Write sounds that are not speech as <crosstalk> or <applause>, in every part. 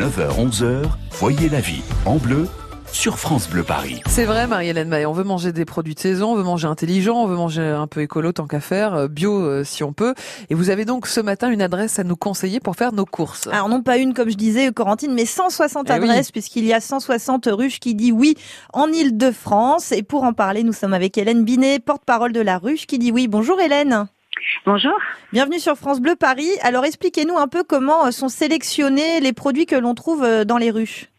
9h-11h, voyez la vie en bleu sur France Bleu Paris. C'est vrai, Marie-Hélène Maille, on veut manger des produits de saison, on veut manger intelligent, on veut manger un peu écolo tant qu'à faire, euh, bio euh, si on peut. Et vous avez donc ce matin une adresse à nous conseiller pour faire nos courses. Alors non pas une comme je disais, Corentine, mais 160 Eh oui. adresses puisqu'il y a 160 ruches qui dit oui en Ile-de-France. Et pour en parler, nous sommes avec Hélène Binet, porte-parole de la ruche qui dit oui. Bonjour Hélène. Bonjour. Bienvenue sur France Bleu Paris. Alors expliquez-nous un peu comment sont sélectionnés les produits que l'on trouve euh, dans les ruches.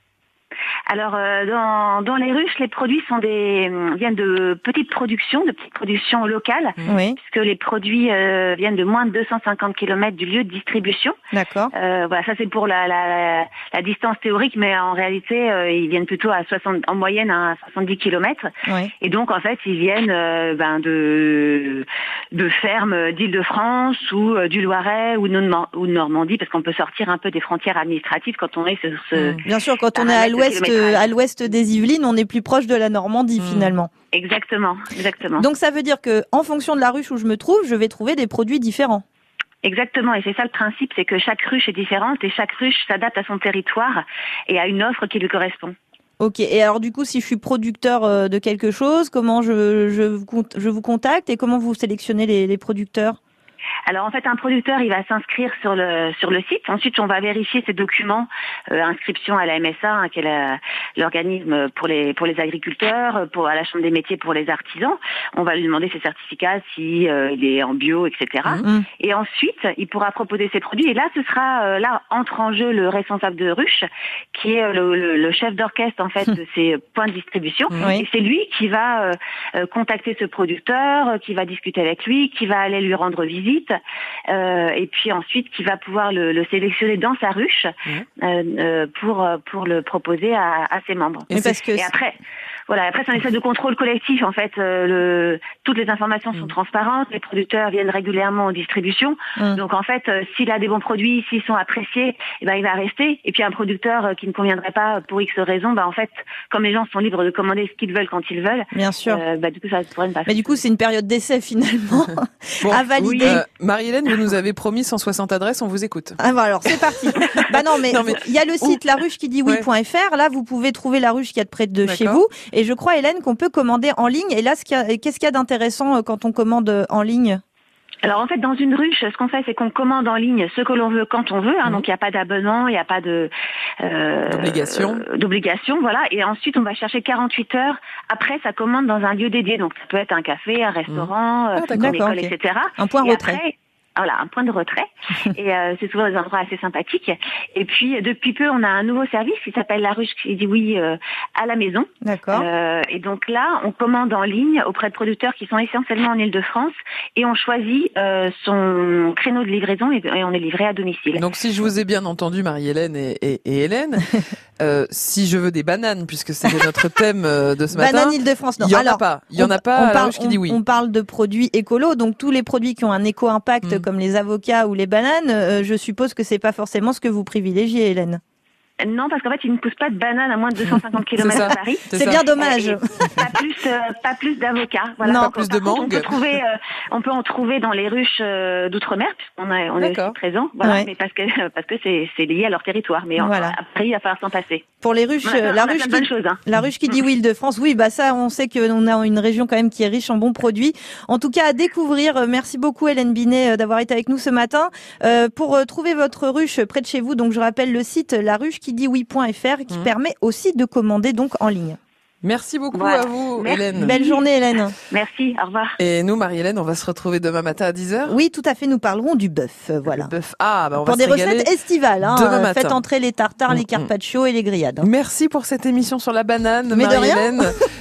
Alors euh, dans, dans les ruches, les produits sont des euh, viennent de petites productions, de petites productions locales, Oui, puisque les produits euh, viennent de moins de 250 km du lieu de distribution. d'accord. Euh, voilà, ça c'est pour la, la, la distance théorique, mais en réalité, euh, ils viennent plutôt à 60, en moyenne à 70 km. Oui. Et donc en fait, ils viennent euh, ben, de de fermes d'Île-de-France ou du Loiret ou de, Normandie, parce qu'on peut sortir un peu des frontières administratives quand on est sur ce, Bien sûr, quand on est à de l'ouest, à l'ouest des Yvelines, on est plus proche de la Normandie Mm. finalement. Exactement, exactement. Donc ça veut dire que en fonction de la ruche où je me trouve, je vais trouver des produits différents. Exactement, et c'est ça le principe, c'est que chaque ruche est différente et chaque ruche s'adapte à son territoire et à une offre qui lui correspond. Ok. Et alors du coup, si je suis producteur euh, de quelque chose, comment je, je, vous cont- je vous contacte et comment vous sélectionnez les, les producteurs? Alors en fait, un producteur, il va s'inscrire sur le sur le site. Ensuite, on va vérifier ses documents, euh, inscription à la MSA, hein, qui est la- l'organisme pour les pour les agriculteurs, pour à la Chambre des métiers pour les artisans. On va lui demander ses certificats, si euh, il est en bio, etc. Mhm. Et ensuite, il pourra proposer ses produits. Et là, ce sera euh, là entre en jeu le responsable de ruche, qui est euh, le, le- le chef d'orchestre en fait de ces points de distribution. Oui. Et c'est lui qui va euh, euh, contacter ce producteur, euh, qui va discuter avec lui, qui va aller lui rendre visite, euh, et puis ensuite qui va pouvoir le, le sélectionner dans sa ruche euh, euh, pour pour le proposer à, à ses membres. Et Mais c'est- parce que Et après, voilà, après c'est un espèce de contrôle collectif en fait. euh, le, toutes les informations sont Mm. transparentes, les producteurs viennent régulièrement en distribution. Mm. Donc en fait, euh, s'il a des bons produits, s'ils sont appréciés, eh ben il va rester. Et puis un producteur euh, qui ne conviendrait pas pour X raisons, bah en fait, comme les gens sont libres de commander ce qu'ils veulent quand ils veulent, bien sûr. euh, bah du coup ça pourrait ne pas. Mais du coup, c'est une période d'essai <laughs> finalement Bon, à valider. Euh, Marie-Hélène, vous nous avez promis 160 adresses, on vous écoute. Ah bah alors c'est parti. <laughs> bah non mais il y a le site la ruche qui dit oui.fr. Là vous pouvez trouver la ruche qui est près de chez vous. Et je crois Hélène qu'on peut commander en ligne. Et là ce qu'il y a- qu'est-ce qu'il y a d'intéressant euh, quand on commande euh, en ligne? Alors en fait, dans une ruche, ce qu'on fait, c'est qu'on commande en ligne ce que l'on veut quand on veut. Hein, Mhm. Donc il n'y a pas d'abonnement, il n'y a pas de euh, D'obligation. euh, d'obligation, voilà. Et ensuite, on va chercher 48 heures après sa commande dans un lieu dédié. Donc ça peut être un café, un restaurant, euh, Ah, une école, etc. Un point Et retrait. après, voilà, un point de retrait. <laughs> et euh, c'est souvent des endroits assez sympathiques. Et puis depuis peu, on a un nouveau service qui s'appelle la ruche qui dit oui euh, à la maison. D'accord. Euh, et donc là, on commande en ligne auprès de producteurs qui sont essentiellement en Ile-de-France et on choisit euh, son créneau de livraison et, et on est livré à domicile. Donc si je vous ai bien entendu, Marie-Hélène et, et- et Hélène, <laughs> euh, si je veux des bananes, puisque c'était <laughs> notre thème euh, de ce matin, Banane Île-de-France. Non. il y en Alors, a pas. Il y en on- a pas on parle, dit oui. on parle de produits écolos, donc tous les produits qui ont un éco-impact, Mm. comme les avocats ou les bananes, euh, je suppose que c'est pas forcément ce que vous privilégiez, Hélène. Non, parce qu'en fait, il ne pousse pas de bananes à moins de <laughs> 250 km ça. à Paris. C'est bien dommage. Et pas plus, euh, pas plus d'avocats. Voilà. Non. Plus de contre, On mangue. peut trouver, <laughs> euh, on peut en trouver dans les ruches euh, d'outre-mer puisqu'on on est aussi présent. Voilà, Ouais. mais parce que <laughs> parce que c'est lié à leur territoire. Mais Voilà. à Paris, il va falloir s'en passer. Pour les ruches, la ruche qui, choses. Hein. La ruche qui dit oui de France, oui, bah ça, on sait qu'on a une région quand même qui est riche en bons produits. En tout cas, à découvrir. Merci beaucoup Hélène Binet d'avoir été avec nous ce matin. Pour trouver votre ruche près de chez vous, donc je rappelle le site la ruche qui qui Mhm. permet aussi de commander donc en ligne. Merci beaucoup Voilà. à vous, Merci. Hélène. Belle journée Hélène. Merci. Au revoir. Et nous, Marie-Hélène, on va se retrouver demain matin à 10h. Oui, tout à fait, nous parlerons du bœuf, euh, voilà. Le bœuf. Ah, bah on Pour va des se recettes estivales, hein, demain matin. faites entrer les tartares, Mm, les carpaccio et les grillades. hein. Merci pour cette émission sur la banane. Marie-Hélène. <laughs>